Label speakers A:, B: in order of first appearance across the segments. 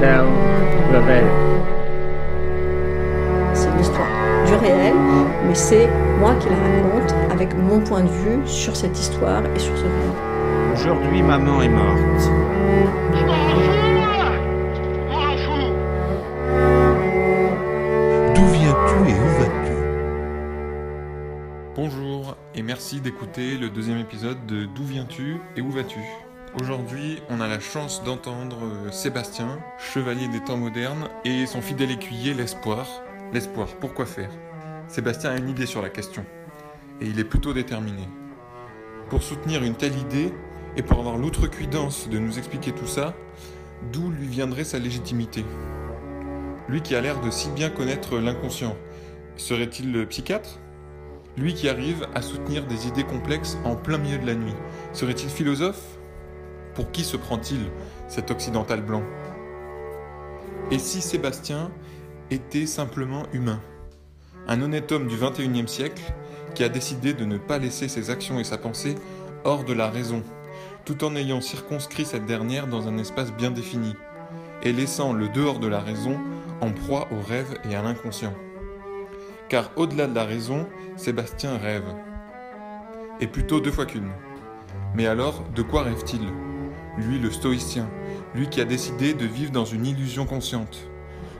A: rêve.
B: C'est l'histoire du réel, mais c'est moi qui la raconte avec mon point de vue sur cette histoire et sur ce réel.
C: Aujourd'hui, maman est morte.
D: D'où viens-tu et où vas-tu?
E: Bonjour et merci d'écouter le deuxième épisode de D'où viens-tu et où vas-tu? Aujourd'hui, on a la chance d'entendre euh, Sébastien, chevalier des temps modernes, et son fidèle écuyer L'Espoir. L'espoir, pourquoi faire? Sébastien a une idée sur la question, et il est plutôt déterminé. Pour soutenir une telle idée, et pour avoir l'outrecuidance de nous expliquer tout ça, d'où lui viendrait sa légitimité? Lui qui a l'air de si bien connaître l'inconscient, serait-il psychiatre? Lui qui arrive à soutenir des idées complexes en plein milieu de la nuit, serait-il philosophe? Pour qui se prend-il, cet occidental blanc? Et si Sébastien était simplement humain? Un honnête homme du 21e siècle qui a décidé de ne pas laisser ses actions et sa pensée hors de la raison, tout en ayant circonscrit cette dernière dans un espace bien défini, et laissant le dehors de la raison en proie au rêve et à l'inconscient. Car au-delà de la raison, Sébastien rêve. Et plutôt deux fois qu'une. Mais alors, de quoi rêve-t-il? Lui le stoïcien, lui qui a décidé de vivre dans une illusion consciente.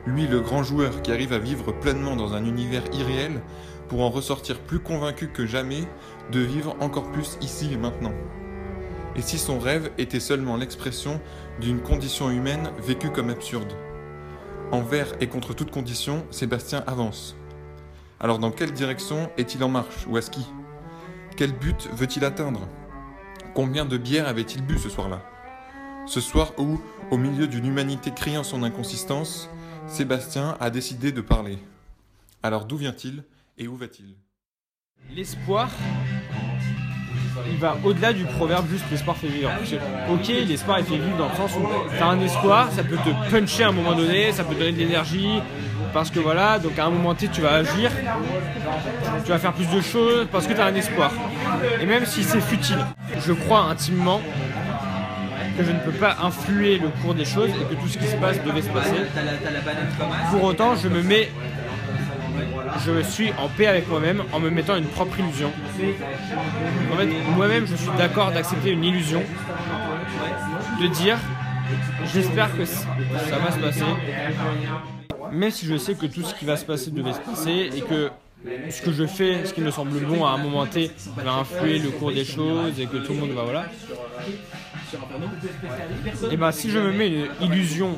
E: Lui le grand joueur qui arrive à vivre pleinement dans un univers irréel pour en ressortir plus convaincu que jamais de vivre encore plus ici et maintenant. Et si son rêve était seulement l'expression d'une condition humaine vécue comme absurde? Envers et contre toute condition, Sébastien avance. Alors dans quelle direction est-il en marche ou à ski? Quel but veut-il atteindre? Combien de bières avait-il bu ce soir-là? Ce soir où, au milieu d'une humanité criant son inconsistance, Sébastien a décidé de parler. Alors d'où vient-il et où va-t-il?
F: L'espoir, il va au-delà du proverbe juste l'espoir fait vivre. Ok, l'espoir il fait vivre dans le sens où t'as un espoir, ça peut te puncher à un moment donné, ça peut te donner de l'énergie, parce que voilà, donc à un moment T tu vas agir, tu vas faire plus de choses parce que tu as un espoir. Et même si c'est futile, je crois intimement que je ne peux pas influer le cours des choses et que tout ce qui se passe devait se passer. Pour autant, je me mets je suis en paix avec moi-même en me mettant une propre illusion. En fait, moi-même, je suis d'accord d'accepter une illusion, de dire j'espère que ça va se passer, même si je sais que tout ce qui va se passer devait se passer et que ce que je fais, ce qui me semble bon à un moment T, va influer le cours des choses et que tout le monde va voilà. Et ben si je me mets une illusion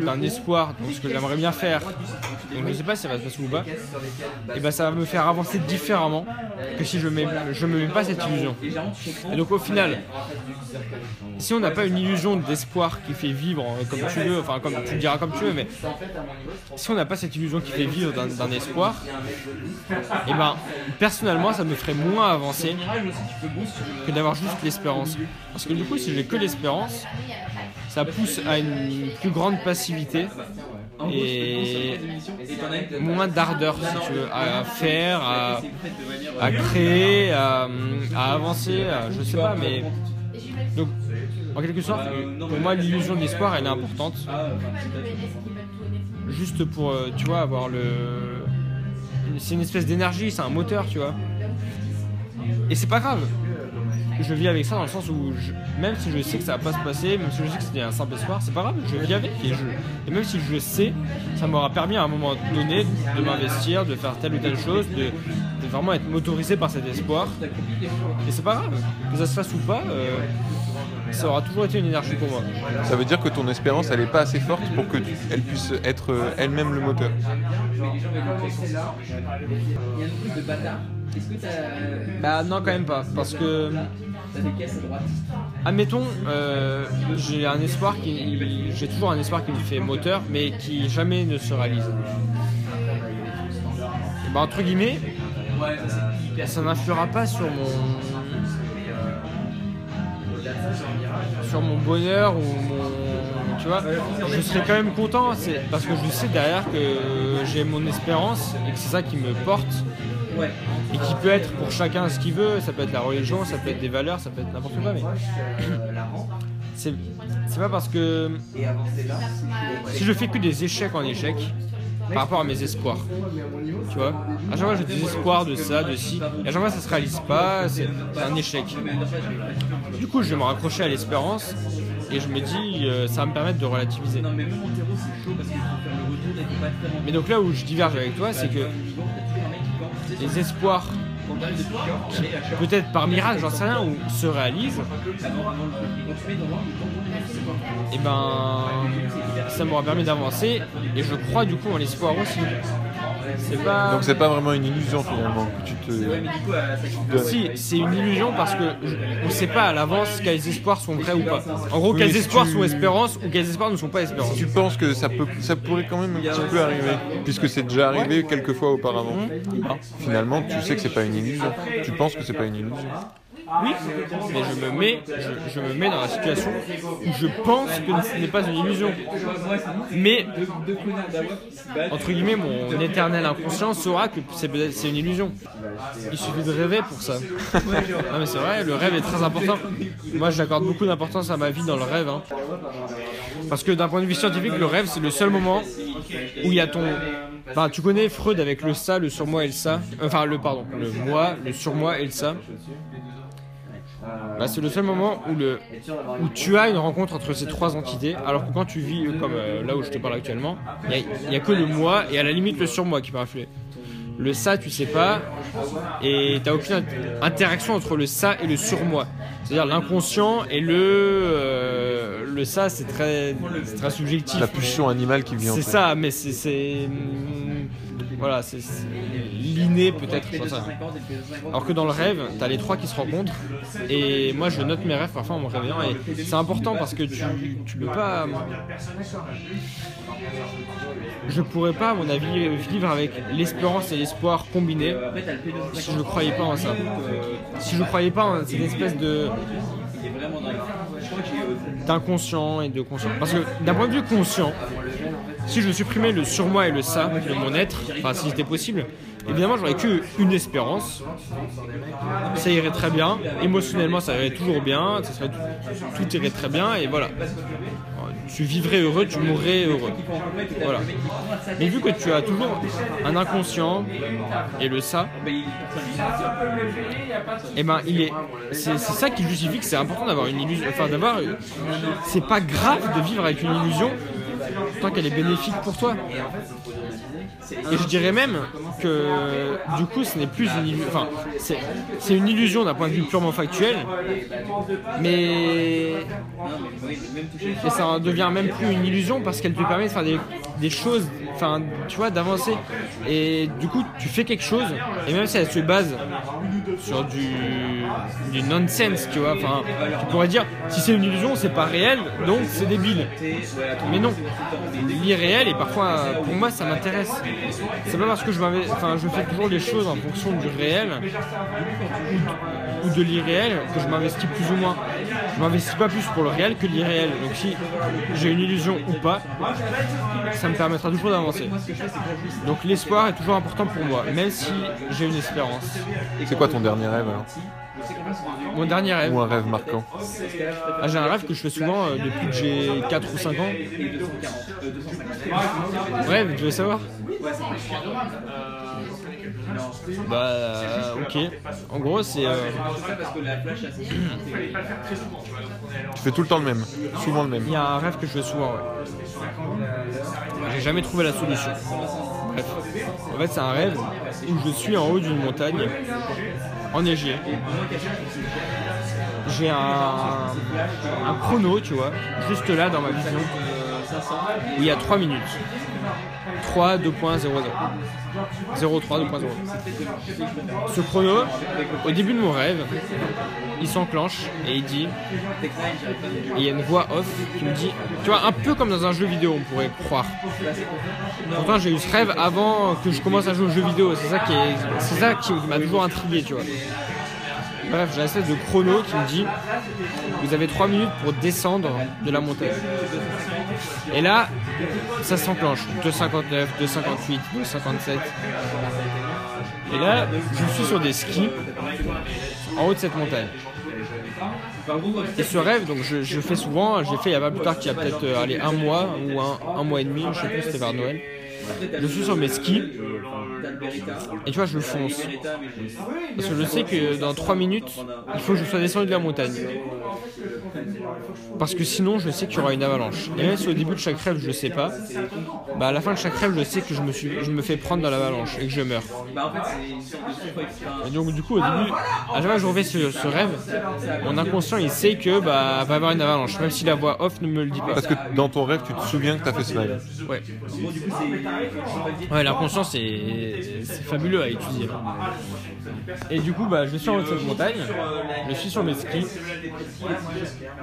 F: d'un espoir, donc ce que j'aimerais bien faire, donc je sais pas si ça va se passer ou pas, et ben ça va me faire avancer différemment que si je mets, je me mets pas cette illusion. Et donc au final, si on n'a pas une illusion d'espoir qui fait vivre euh, comme tu veux, enfin comme tu le diras comme tu veux, mais si on n'a pas cette illusion qui fait vivre d'un espoir, et ben personnellement ça me ferait moins avancer que d'avoir juste l'espérance. Parce que du coup si que l'espérance, ça pousse à une plus grande passivité et moins d'ardeur si tu veux à faire, à, créer, à, à avancer, à- je sais pas mais donc en quelque sorte pour moi l'illusion de l'espoir elle est importante. Juste pour euh, tu vois avoir le c'est une espèce d'énergie, c'est un moteur tu vois. Et c'est pas grave je vis avec ça dans le sens où je- même si je sais que ça va pas se passer, même si je sais que c'était un simple espoir, c'est pas grave, je vis avec et, je, et même si je le sais, ça m'aura permis à un moment donné de m'investir, de faire telle ou telle chose, de, de vraiment être motorisé par cet espoir. Et c'est pas grave, que ça se fasse ou pas, euh, ça aura toujours été une énergie pour moi.
E: Ça veut dire que ton espérance, elle n'est pas assez forte pour que tu- elle puisse être euh, elle-même le moteur.
F: Bah non quand même pas, parce que admettons, euh, j'ai un espoir qui, j'ai toujours un espoir qui me fait moteur, mais qui jamais ne se réalise. Et bah entre guillemets, ça n'influera pas sur mon sur mon bonheur ou mon tu vois. Je serai quand même content parce que je sais derrière que j'ai mon espérance et que c'est ça qui me porte et qui peut être pour chacun ce qu'il veut ça peut être la religion ça peut être des valeurs ça peut être n'importe quoi mais c'est pas parce que si je fais que des échecs en échecs par rapport à mes espoirs, tu vois, à chaque fois j'ai des espoirs de ça, de ci, et à chaque fois ça se réalise pas, c'est c'est un échec. Du coup, je vais me raccrocher à l'espérance et je me dis, euh, ça va me permettre de relativiser. Mais donc là où je diverge avec toi, c'est que les espoirs, peut-être par miracle, j'en sais rien, ou se réalisent, et ben ça m'aura permis d'avancer et je crois du coup en l'espoir aussi. C'est pas.
E: Donc c'est pas vraiment une illusion finalement que tu te.
F: Si, c'est une illusion parce que je- on sait pas à l'avance quels espoirs sont vrais ou pas. En gros,
E: Oui,
F: quels
E: si
F: espoirs
E: tu-
F: sont espérances ou quels espoirs ne sont pas espérances.
E: Tu penses que ça peut, ça pourrait quand même un petit peu arriver, puisque c'est déjà arrivé quelques fois auparavant.
F: Mmh.
E: Finalement, tu sais que c'est pas une illusion. Tu penses que c'est pas une illusion.
F: Oui, mais je me mets, je, je me mets dans la situation où je pense que ce n'est pas une illusion. Mais entre guillemets, mon éternel inconscient saura que c'est c'est une illusion. Il suffit de rêver pour ça. non mais c'est vrai, le rêve est très important. Moi, j'accorde beaucoup d'importance à ma vie dans le rêve. hein. Parce que d'un point de vue scientifique, le rêve, c'est le seul moment où il y a ton. Enfin, tu connais Freud avec le ça, le surmoi et le ça. Enfin, le pardon, le moi, le surmoi et le ça. Bah, c'est le seul moment où, le, où tu as une rencontre entre ces trois entités, alors que quand tu vis euh, comme euh, là où je te parle actuellement, il n'y a, que le moi et à la limite le surmoi qui peut influer. Le ça, tu sais pas, et tu aucune int- interaction entre le ça et le surmoi. C'est-à-dire l'inconscient et le. euh, le ça, c'est très, c'est très subjectif.
E: La pulsion animale qui vient. en
F: C'est ça, mais c'est. Voilà, c'est l'inné peut-être. Alors que dans le rêve, t'as les trois qui se rencontrent. Et moi, je note mes rêves parfois en me réveillant. Et c'est important parce que tu, tu peux pas. Je pourrais pas, à mon avis, vivre avec l'espérance et l'espoir combinés si je ne croyais pas en ça. Si je ne croyais pas en cette espèce de d'inconscient et de conscient. Parce que d'un point de vue conscient, si je supprimais le surmoi et le ça de mon être, enfin si c'était possible, évidemment j'aurais que une espérance. Ça irait très bien, émotionnellement ça irait toujours bien, tout, irait très bien et voilà. Tu vivrais heureux, tu mourrais heureux. Voilà. Mais vu que tu as toujours un inconscient et le ça, et ben il est, c'est ça qui justifie que c'est important d'avoir une illusion, enfin d'avoir, c'est pas grave de vivre avec une illusion tant qu'elle est bénéfique pour toi. Et je dirais même que du coup ce n'est plus une illusion, enfin c'est une illusion d'un point de vue purement factuel, mais et ça en devient même plus une illusion parce qu'elle te permet de faire des, des choses, enfin tu vois, d'avancer. Et du coup tu fais quelque chose, et même si elle se base sur du, du nonsense, tu vois, enfin tu pourrais dire si c'est une illusion c'est pas réel, donc c'est débile. Mais non, l'irréel et parfois pour moi ça m'intéresse. C'est pas parce que je enfin je fais toujours les choses en fonction du réel ou de l'irréel que je m'investis plus ou moins. Je m'investis pas plus pour le réel que l'irréel. Donc si j'ai une illusion ou pas, ça me permettra toujours d'avancer. Donc l'espoir est toujours important pour moi, même si j'ai une espérance.
E: C'est quoi ton dernier rêve alors
F: Mon dernier rêve,
E: Ou un rêve marquant
F: ah, j'ai un rêve que je fais souvent euh, depuis que j'ai 4 ou 5 ans. Mais tu veux savoir? Bah, euh, ok. En gros, c'est. euh,
E: Tu fais tout le temps le même, souvent le même.
F: Il y a un rêve que je fais souvent, ouais. J'ai jamais trouvé la solution. Bref. En fait, c'est un rêve où je suis en haut d'une montagne, enneigée. J'ai un, un chrono, tu vois, juste là dans ma vision, où il y a 3 minutes. 3, 2.00. 03, 2.0. Ce chrono, au début de mon rêve, il s'enclenche et il dit et il y a une voix off qui me dit, tu vois, un peu comme dans un jeu vidéo, on pourrait croire. Pourtant, j'ai eu ce rêve avant que je commence à jouer aux jeux vidéo. C'est ça qui est, c'est ça qui m'a toujours intrigué, tu vois. Bref, j'ai un espèce de chrono qui me dit, vous avez 3 minutes pour descendre de la montagne. Et là, ça s'enclenche. 2,59, 2,58, 2,57. Et là, je suis sur des skis en haut de cette montagne. Et ce rêve, donc je, je fais souvent, j'ai fait il y a pas plus tard qu'il y a peut-être euh, un mois ou un, un mois et demi, je sais plus, c'était vers Noël. Je suis sur mes skis et tu vois, je fonce. Parce que je sais que dans 3 minutes, il faut que je sois descendu de la montagne. Parce que sinon, je sais qu'il y aura une avalanche. Et même si au début de chaque rêve, je sais pas, bah à la fin de chaque rêve, je sais que je me, suis, je me fais prendre dans l'avalanche et que je meurs. Et donc, du coup, au début, à chaque fois que je refais ce, ce rêve, mon inconscient il sait que bah va y avoir une avalanche, même si la voix off ne me le dit pas.
E: Parce que dans ton rêve, tu te souviens que t'as fait ce rêve.
F: Ouais. Ouais, l'inconscient c'est c'est fabuleux à étudier. Et du coup, bah, je suis en haut de cette montagne, je suis sur mes skis,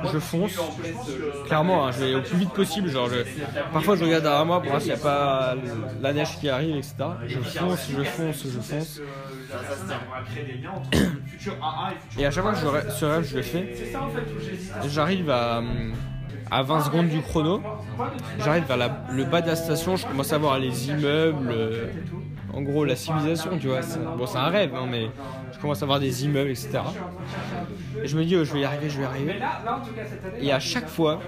F: je fonce. Clairement, hein, je vais au plus vite possible. Genre, je- parfois, je regarde derrière moi pour voir s'il n'y a pas la neige qui arrive, etc. Je fonce, je fonce, je fonce. Et à chaque fois que je ce rêve, je le fais, j'arrive à, hum, à 20 secondes du chrono. J'arrive vers la- le bas de la station, je commence à voir les immeubles, euh, en gros la civilisation, tu vois. Bon, c'est un rêve, hein, mais je commence à voir des immeubles, etc. Et je me dis, oh, je vais y arriver, je vais y arriver. Et à chaque fois,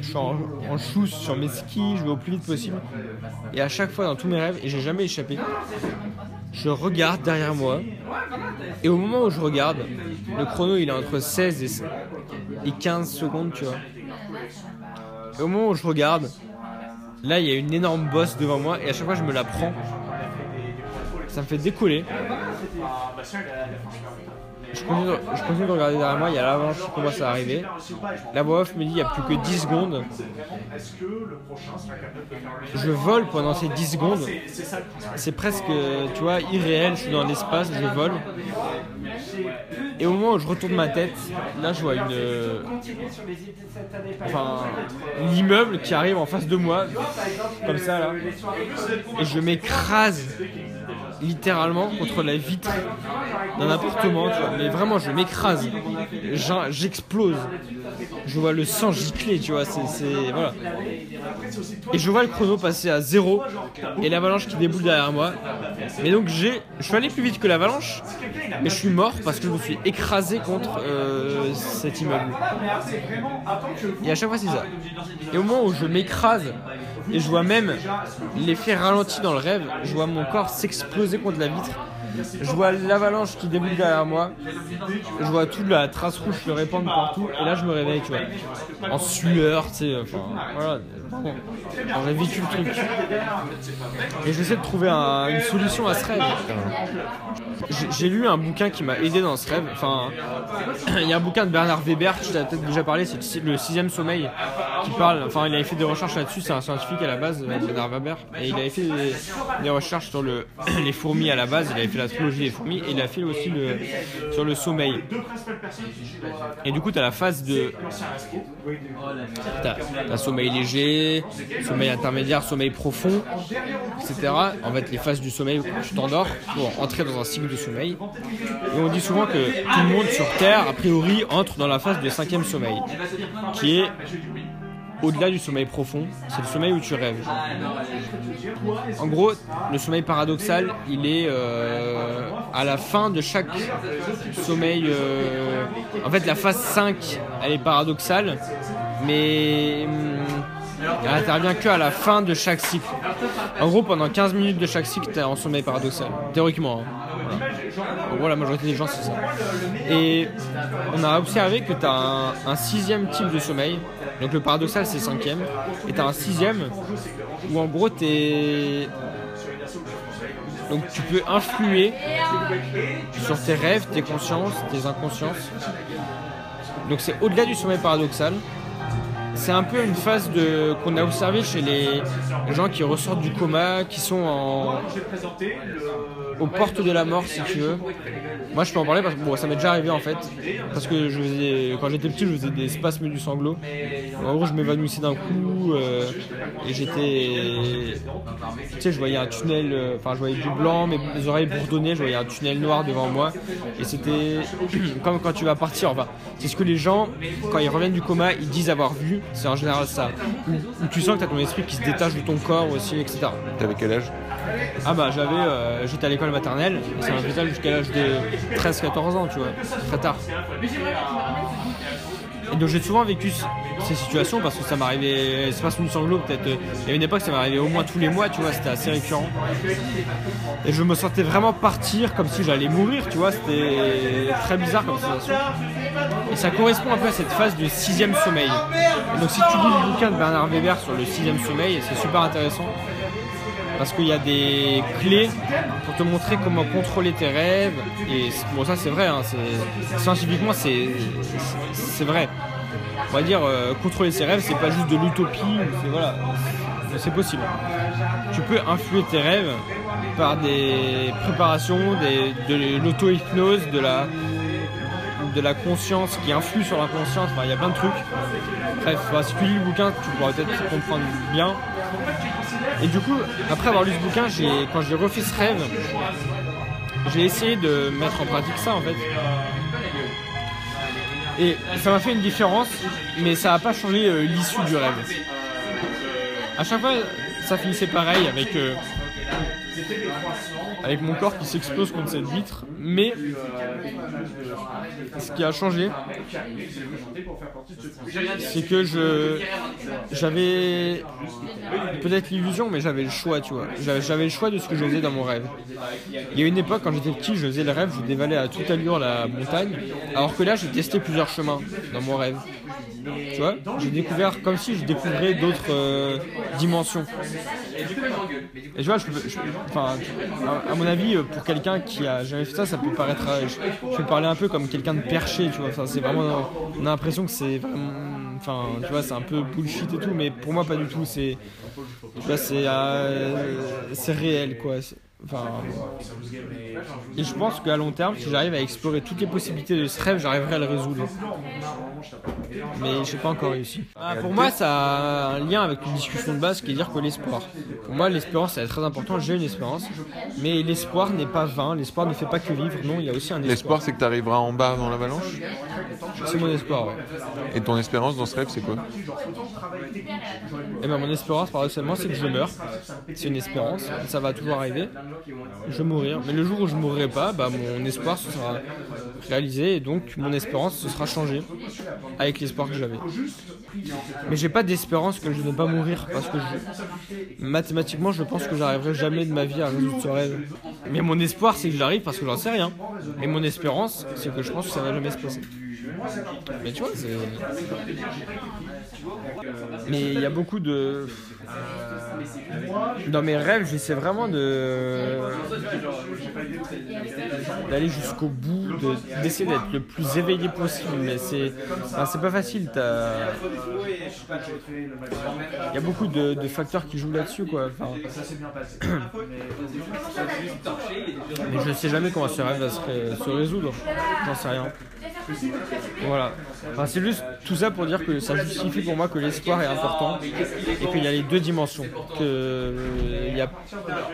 F: je suis en, en sur mes skis, je vais au plus vite possible. Et à chaque fois, dans tous mes rêves, et j'ai jamais échappé, je regarde derrière moi. Et au moment où je regarde, le chrono il est entre 16 et, et 15 secondes, tu vois. Et au moment où je regarde, là il y a une énorme bosse devant moi et à chaque fois je me la prends. Ça me fait décoller. Je continue, de, regarder derrière moi, il y a l'avalanche qui commence à arriver. La voix off me dit il n'y a plus que 10 secondes. Je vole pendant ces 10 secondes. C'est presque, tu vois, irréel, je suis dans l'espace, je vole. Et au moment où je retourne ma tête, là je vois une. Enfin, l'immeuble qui arrive en face de moi, comme ça là. Et je m'écrase littéralement contre la vitre d'un appartement, tu vois. Mais vraiment, je m'écrase. J'explose. Je vois le sang gicler, tu vois. C'est- Voilà. Et je vois le chrono passer à zéro et l'avalanche qui déboule derrière moi. Mais donc j'ai, je suis allé plus vite que l'avalanche, mais je suis mort parce que je me suis écrasé contre euh, cet immeuble. Et à chaque fois c'est ça. Et au moment où je m'écrase et je vois même l'effet ralenti dans le rêve, je vois mon corps s'exploser contre la vitre. Je vois l'avalanche qui déboule derrière moi. Je vois toute la trace rouge se répandre partout. Et là, je me réveille, tu vois. En sueur, tu sais. Enfin, voilà. J'ai vécu le truc. Et j'essaie de trouver un- une solution à ce rêve. J'ai- lu un bouquin qui m'a aidé dans ce rêve. Enfin, il y a un bouquin de Bernard Weber, je t'ai peut-être déjà parlé, c'est le sixième sommeil, qui parle. Enfin, il avait fait des recherches là-dessus. C'est un scientifique à la base, euh, Bernard Weber, et il avait fait des, recherches sur le, les fourmis à la base. Il avait fait la fourmis, et il a fait aussi le, sur le sommeil. Et du coup, t'as la phase de T'as t'as sommeil léger, sommeil intermédiaire, sommeil profond, etc. En fait, les phases du sommeil où tu t'endors pour entrer dans un cycle de sommeil. Et on dit souvent que tout le monde sur Terre, a priori, entre dans la phase de cinquième sommeil, qui est au-delà du sommeil profond. C'est le sommeil où tu rêves. En gros, le sommeil paradoxal, il est euh, à la fin de chaque sommeil. euh, En fait, la phase 5, elle est paradoxale, mais hum, elle intervient que à la fin de chaque cycle. En gros, pendant 15 minutes de chaque cycle, t'es en sommeil paradoxal, théoriquement. hein. Voilà. En gros, la majorité des gens, c'est ça. Et on a observé que tu as un, un sixième type de sommeil. Donc le paradoxal, c'est cinquième. Et tu as un sixième où en gros, t'es. Donc tu peux influer sur tes rêves, tes consciences, tes inconsciences. Donc c'est au-delà du sommeil paradoxal. C'est un peu une phase de qu'on a observé chez les gens qui ressortent du coma, qui sont en aux portes de la mort si tu veux. Moi je peux en parler parce que bon, ça m'est déjà arrivé en fait. Parce que je faisais, quand j'étais petit je faisais des spasmes du sanglot. En gros je m'évanouissais d'un coup euh, et j'étais. Tu sais je voyais un tunnel, euh, enfin je voyais du blanc, mes, oreilles bourdonnaient, je voyais un tunnel noir devant moi. Et c'était comme quand tu vas partir, enfin c'est ce que les gens quand ils reviennent du coma ils disent avoir vu, c'est en général ça. Où tu sens que tu as ton esprit qui se détache de ton corps aussi, etc.
E: T'avais quel âge?
F: Ah bah j'avais, euh, j'étais à l'école maternelle, m'a fait ça jusqu'à l'âge de 13-14 ans, tu vois, très tard. Et donc j'ai souvent vécu ces situations parce que ça m'arrivait, c'est pas sous sanglot peut-être, euh, il y a une époque ça m'arrivait au moins tous les mois, tu vois, c'était assez récurrent. Et je me sentais vraiment partir comme si j'allais mourir, tu vois, c'était très bizarre comme sensation. Et ça correspond un peu à cette phase du sixième sommeil. Donc si tu lis le bouquin de Bernard Weber sur le sixième sommeil, c'est super intéressant parce qu'il y a des clés pour te montrer comment contrôler tes rêves. Et bon, ça c'est vrai, hein, scientifiquement c'est vrai. On va dire euh, contrôler ses rêves, c'est pas juste de l'utopie, c'est voilà, possible. Tu peux influer tes rêves par des préparations, de l'auto-hypnose, de la de la conscience qui influe sur l'inconscience, enfin il y a plein de trucs. Bref, bah, si tu lis le bouquin, tu pourras peut-être comprendre bien. Et du coup, après avoir lu ce bouquin, quand j'ai refait ce rêve, j'ai essayé de mettre en pratique ça en fait. Et ça m'a fait une différence, mais ça n'a pas changé euh, l'issue du rêve. À chaque fois, ça finissait pareil avec, euh, avec mon corps qui s'explose contre cette vitre, mais ce qui a changé, c'est que je j'avais peut-être l'illusion, mais j'avais le choix, tu vois. J'avais j'avais le choix de ce que je faisais dans mon rêve. Il y a une époque, quand j'étais petit, je faisais le rêve, je dévalais à toute allure la montagne, alors que là, j'ai testé plusieurs chemins dans mon rêve. Tu vois, j'ai découvert comme si je découvrais d'autres euh, dimensions. Et tu vois, je je- enfin, à, à mon avis, euh, pour quelqu'un qui a jamais fait ça, ça peut paraître. euh, Je, je peux parler un peu comme quelqu'un de perché, tu vois. Enfin, c'est vraiment. On a l'impression que c'est vraiment. Enfin, tu vois, c'est un peu bullshit et tout, mais pour moi, pas du tout. C'est. Tu vois, c'est. euh, c'est réel, quoi. Enfin. Et je pense qu'à long terme, si j'arrive à explorer toutes les possibilités de ce rêve, j'arriverai à le résoudre. Mais je n'ai pas encore réussi. Ah, pour moi, ça a un lien avec une discussion de base qui est dire que l'espoir. Pour moi, l'espérance, c'est très important. J'ai une espérance. Mais l'espoir n'est pas vain. L'espoir ne fait pas que vivre. Non, il y a aussi un espoir.
E: L'espoir, c'est que tu arriveras en bas dans l'avalanche?
F: C'est mon espoir, ouais.
E: Et ton espérance dans ce rêve, c'est quoi?
F: Et ben mon espérance, paradoxalement, c'est que je meurs. C'est une espérance. Ça va toujours arriver. Je vais mourir. Mais le jour où je mourrai pas, bah, mon espoir se sera réalisé. Et donc, mon espérance se sera changée avec l'espoir que j'avais. Mais j'ai pas d'espérance que je ne vais pas mourir parce que mathématiquement, je pense que j'arriverai jamais de ma vie à résoudre ce rêve. Mais mon espoir, c'est que j'arrive parce que j'en sais rien. Et mon espérance, c'est que je pense que ça va jamais se passer. Mais tu vois, c'est. Mais il y a beaucoup de. Dans mes rêves, j'essaie vraiment de. d'aller jusqu'au bout, de- d'essayer d'être le plus éveillé possible. Mais c'est. enfin, c'est pas facile. t'as- Il y a beaucoup de, de facteurs qui jouent là-dessus, quoi. Enfin, mais je sais jamais comment ce rêve va se, ré- se résoudre. J'en sais rien. Voilà. Enfin, c'est juste tout ça pour dire que ça justifie pour moi que l'espoir est important et qu'il y a les deux dimensions. Que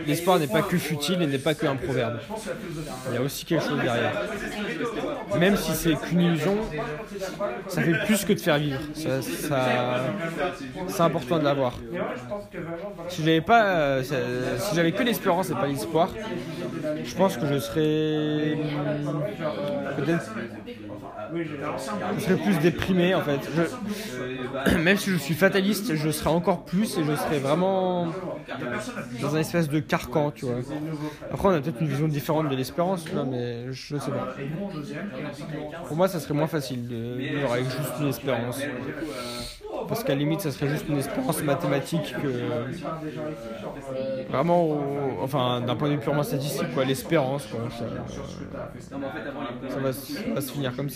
F: l'espoir n'est pas que futile et n'est pas que un proverbe. Il y a aussi quelque chose derrière. Même si c'est qu'une illusion, ça fait plus que de faire vivre. Ça, c'est important de l'avoir. Si j'avais pas, si j'avais que l'espérance et pas l'espoir, je pense que je serais peut-être je serais plus déprimé en fait. Je- même si je suis fataliste, je serais encore plus et je serais vraiment dans un espèce de carcan, tu vois. Après, on a peut-être une vision différente de l'espérance, tu vois, mais je sais pas. Pour moi, ça serait moins facile de vivre avec juste une espérance. Parce qu'à la limite, ça serait juste une espérance mathématique que. Vraiment, au- enfin, d'un point de vue purement statistique, quoi, l'espérance, quoi. Ça, ça va, ça va se finir comme ça.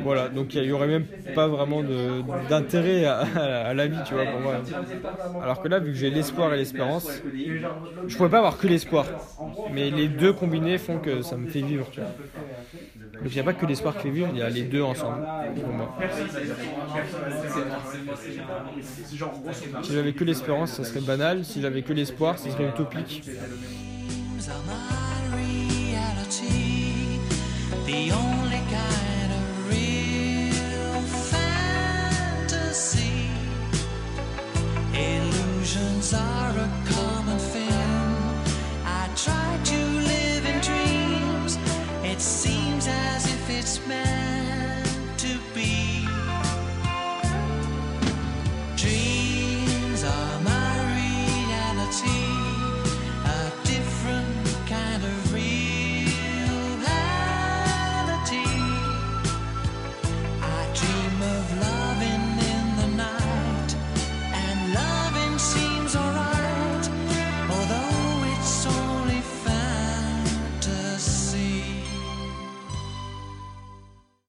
F: Voilà, donc il y aurait même pas vraiment d'intérêt à, la vie, tu vois, pour moi. Alors que là, vu que j'ai l'espoir et l'espérance, je pourrais pas avoir que l'espoir. Mais les deux combinés font que ça me fait vivre, tu vois. Donc il n'y a pas que l'espoir qui fait vivre, il y a les deux ensemble, pour moi. Si j'avais que l'espérance, ça serait banal. Si j'avais que l'espoir, ça serait utopique.
A: The only kind of real fantasy. Illusions are a